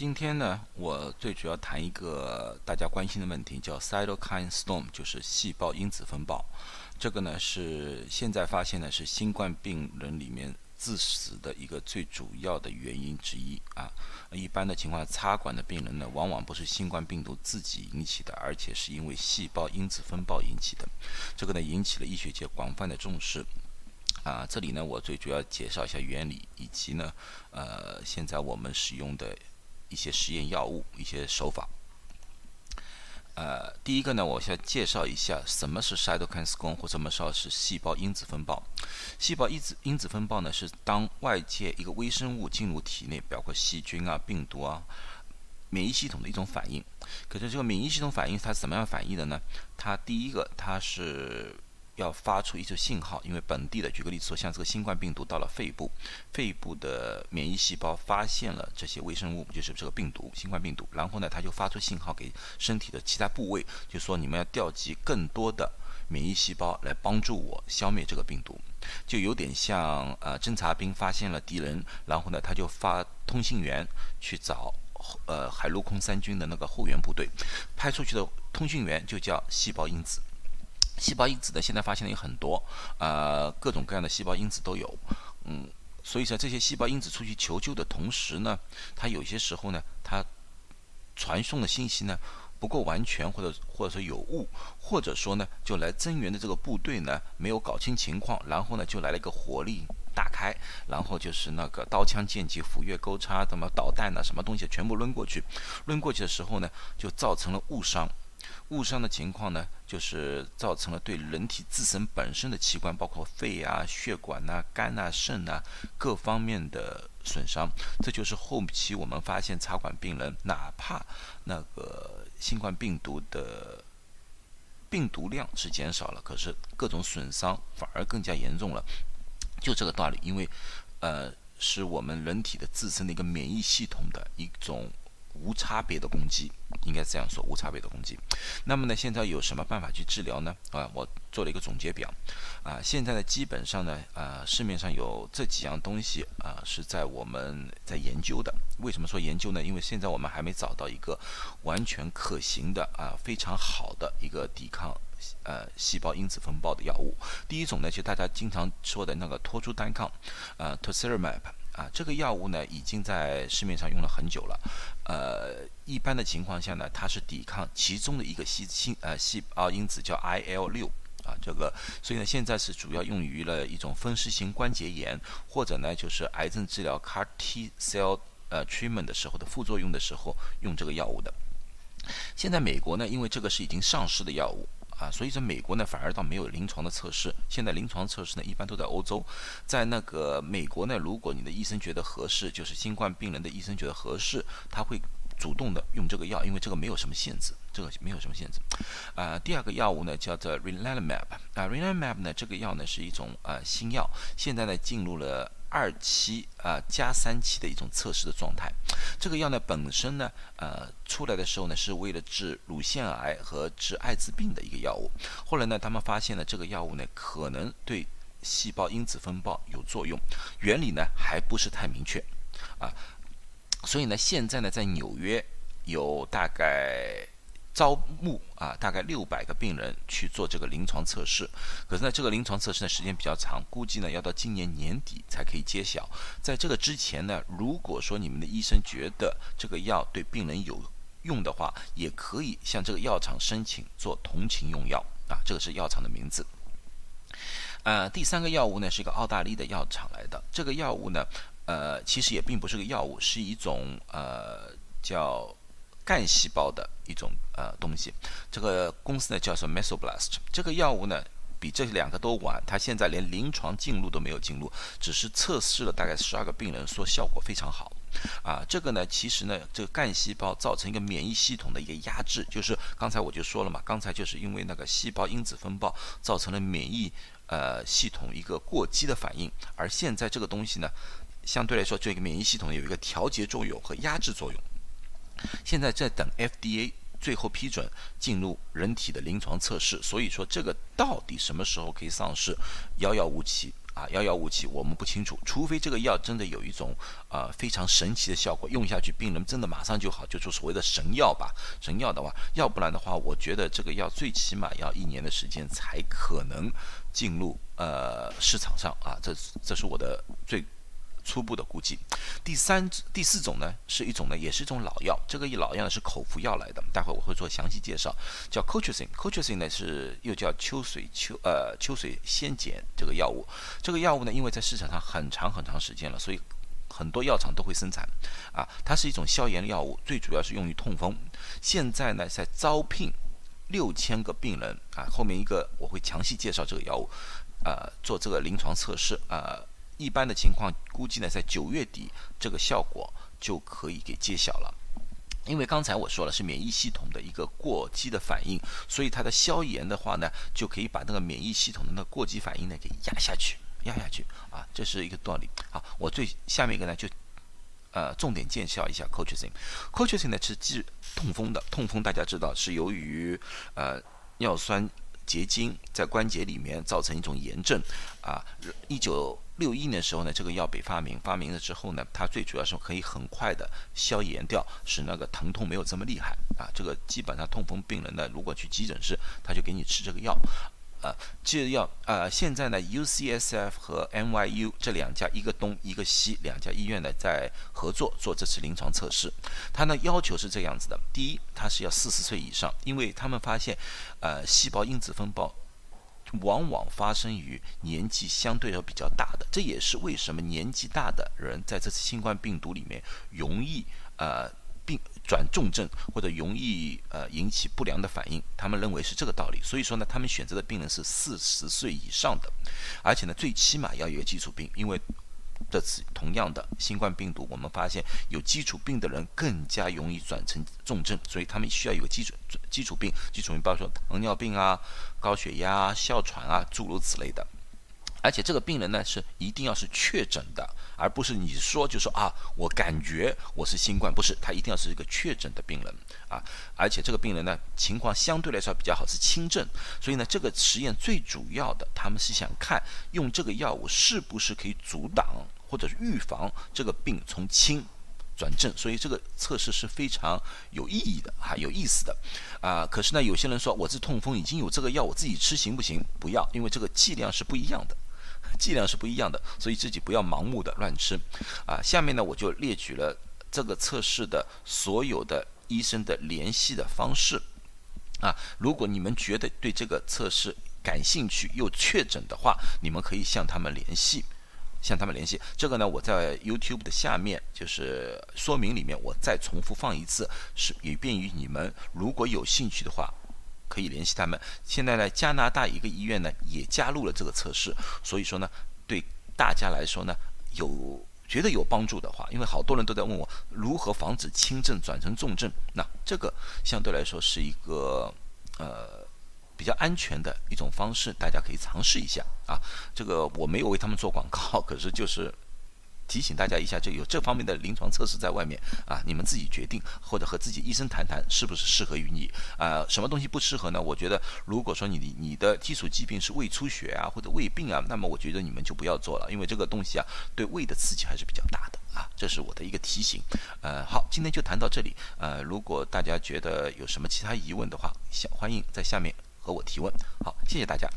今天呢，我最主要谈一个大家关心的问题，叫 cytokine storm，就是细胞因子风暴。这个呢是现在发现的是新冠病人里面致死的一个最主要的原因之一啊。一般的情况，插管的病人呢，往往不是新冠病毒自己引起的，而且是因为细胞因子风暴引起的。这个呢引起了医学界广泛的重视。啊，这里呢我最主要介绍一下原理，以及呢，呃，现在我们使用的。一些实验药物，一些手法。呃，第一个呢，我先介绍一下什么是 cytokine storm，或什么时候是细胞因子风暴。细胞因子因子风暴呢，是当外界一个微生物进入体内，包括细菌啊、病毒啊，免疫系统的一种反应。可是这个免疫系统反应它是怎么样反应的呢？它第一个，它是。要发出一些信号，因为本地的，举个例子说，像这个新冠病毒到了肺部，肺部的免疫细胞发现了这些微生物，就是这个病毒，新冠病毒，然后呢，它就发出信号给身体的其他部位，就说你们要调集更多的免疫细胞来帮助我消灭这个病毒，就有点像呃侦察兵发现了敌人，然后呢，他就发通信员去找呃海陆空三军的那个后援部队，派出去的通讯员就叫细胞因子。细胞因子呢，现在发现的有很多，呃，各种各样的细胞因子都有，嗯，所以说这些细胞因子出去求救的同时呢，它有些时候呢，它传送的信息呢不够完全，或者或者说有误，或者说呢，就来增援的这个部队呢没有搞清情况，然后呢就来了一个火力大开，然后就是那个刀枪剑戟斧钺钩叉，什么导弹呐，什么东西全部抡过去，抡过去的时候呢，就造成了误伤。误伤的情况呢，就是造成了对人体自身本身的器官，包括肺啊、血管呐、肝呐、肾呐各方面的损伤。这就是后期我们发现插管病人，哪怕那个新冠病毒的病毒量是减少了，可是各种损伤反而更加严重了。就这个道理，因为呃，是我们人体的自身的一个免疫系统的一种。无差别的攻击，应该这样说，无差别的攻击。那么呢，现在有什么办法去治疗呢？啊，我做了一个总结表。啊，现在呢，基本上呢，啊，市面上有这几样东西啊，是在我们在研究的。为什么说研究呢？因为现在我们还没找到一个完全可行的啊，非常好的一个抵抗呃细胞因子风暴的药物。第一种呢，就大家经常说的那个托珠单抗，呃 t o c i r i m a b 啊，这个药物呢已经在市面上用了很久了。呃，一般的情况下呢，它是抵抗其中的一个细细呃细胞因子叫 IL 六啊，这个所以呢现在是主要用于了一种风湿性关节炎或者呢就是癌症治疗 CAR T cell 呃 treatment 的时候的副作用的时候用这个药物的。现在美国呢，因为这个是已经上市的药物。啊，所以说美国呢反而倒没有临床的测试。现在临床测试呢一般都在欧洲，在那个美国呢，如果你的医生觉得合适，就是新冠病人的医生觉得合适，他会主动的用这个药，因为这个没有什么限制，这个没有什么限制。啊，第二个药物呢叫做 r e n a l i m a b 啊 r e n a l i m a b 呢这个药呢是一种呃新药，现在呢进入了。二期啊加三期的一种测试的状态，这个药呢本身呢呃出来的时候呢是为了治乳腺癌和治艾滋病的一个药物，后来呢他们发现了这个药物呢可能对细胞因子风暴有作用，原理呢还不是太明确。啊，所以呢现在呢在纽约有大概。招募啊，大概六百个病人去做这个临床测试。可是呢，这个临床测试呢时间比较长，估计呢要到今年年底才可以揭晓。在这个之前呢，如果说你们的医生觉得这个药对病人有用的话，也可以向这个药厂申请做同情用药啊，这个是药厂的名字。呃，第三个药物呢是一个澳大利亚的药厂来的。这个药物呢，呃，其实也并不是个药物，是一种呃叫。干细胞的一种呃东西，这个公司呢叫做 Mesoblast。这个药物呢比这两个都晚，它现在连临床进入都没有进入，只是测试了大概十二个病人，说效果非常好。啊，这个呢其实呢这个干细胞造成一个免疫系统的一个压制，就是刚才我就说了嘛，刚才就是因为那个细胞因子风暴造成了免疫呃系统一个过激的反应，而现在这个东西呢相对来说这个免疫系统有一个调节作用和压制作用。现在在等 FDA 最后批准进入人体的临床测试，所以说这个到底什么时候可以上市，遥遥无期啊，遥遥无期，我们不清楚。除非这个药真的有一种呃非常神奇的效果，用下去病人真的马上就好，就说所谓的神药吧。神药的话，要不然的话，我觉得这个药最起码要一年的时间才可能进入呃市场上啊。这这是我的最。初步的估计，第三、第四种呢，是一种呢，也是一种老药。这个一老药呢是口服药来的，待会我会做详细介绍。叫 Colchicine。Colchicine 呢是又叫秋水秋呃秋水仙碱这个药物。这个药物呢，因为在市场上很长很长时间了，所以很多药厂都会生产。啊，它是一种消炎药物，最主要是用于痛风。现在呢在招聘六千个病人啊，后面一个我会详细介绍这个药物，呃，做这个临床测试啊。一般的情况，估计呢，在九月底，这个效果就可以给揭晓了。因为刚才我说了，是免疫系统的一个过激的反应，所以它的消炎的话呢，就可以把那个免疫系统的那过激反应呢给压下去，压下去啊，这是一个道理。好，我最下面一个呢，就呃重点介绍一下 Colchicine。Colchicine 呢是治痛风的，痛风大家知道是由于呃尿酸结晶在关节里面造成一种炎症啊，一九。六一年时候呢，这个药被发明，发明了之后呢，它最主要是可以很快的消炎掉，使那个疼痛没有这么厉害啊。这个基本上痛风病人呢，如果去急诊室，他就给你吃这个药，啊，就要啊，现在呢，UCSF 和 NYU 这两家，一个东一个西两家医院呢，在合作做这次临床测试。它呢要求是这样子的：第一，它是要四十岁以上，因为他们发现，呃，细胞因子风暴。往往发生于年纪相对要比较大的，这也是为什么年纪大的人在这次新冠病毒里面容易呃转重症或者容易呃引起不良的反应。他们认为是这个道理，所以说呢，他们选择的病人是四十岁以上的，而且呢，最起码要有基础病，因为。这次同样的新冠病毒，我们发现有基础病的人更加容易转成重症，所以他们需要有个基础基础病，基础病包括糖尿病啊、高血压、哮喘啊，诸如此类的。而且这个病人呢是一定要是确诊的，而不是你说就说啊，我感觉我是新冠，不是，他一定要是一个确诊的病人啊。而且这个病人呢情况相对来说比较好，是轻症，所以呢这个实验最主要的，他们是想看用这个药物是不是可以阻挡或者预防这个病从轻转正，所以这个测试是非常有意义的哈，有意思的啊。可是呢有些人说我这痛风已经有这个药，我自己吃行不行？不要，因为这个剂量是不一样的。剂量是不一样的，所以自己不要盲目的乱吃，啊，下面呢我就列举了这个测试的所有的医生的联系的方式，啊，如果你们觉得对这个测试感兴趣又确诊的话，你们可以向他们联系，向他们联系。这个呢我在 YouTube 的下面就是说明里面我再重复放一次，是以便于你们如果有兴趣的话。可以联系他们。现在呢，加拿大一个医院呢也加入了这个测试，所以说呢，对大家来说呢，有觉得有帮助的话，因为好多人都在问我如何防止轻症转成重症，那这个相对来说是一个呃比较安全的一种方式，大家可以尝试一下啊。这个我没有为他们做广告，可是就是。提醒大家一下，就有这方面的临床测试在外面啊，你们自己决定，或者和自己医生谈谈，是不是适合于你啊？什么东西不适合呢？我觉得，如果说你你的基础疾病是胃出血啊，或者胃病啊，那么我觉得你们就不要做了，因为这个东西啊，对胃的刺激还是比较大的啊。这是我的一个提醒。呃，好，今天就谈到这里。呃，如果大家觉得有什么其他疑问的话，想欢迎在下面和我提问。好，谢谢大家。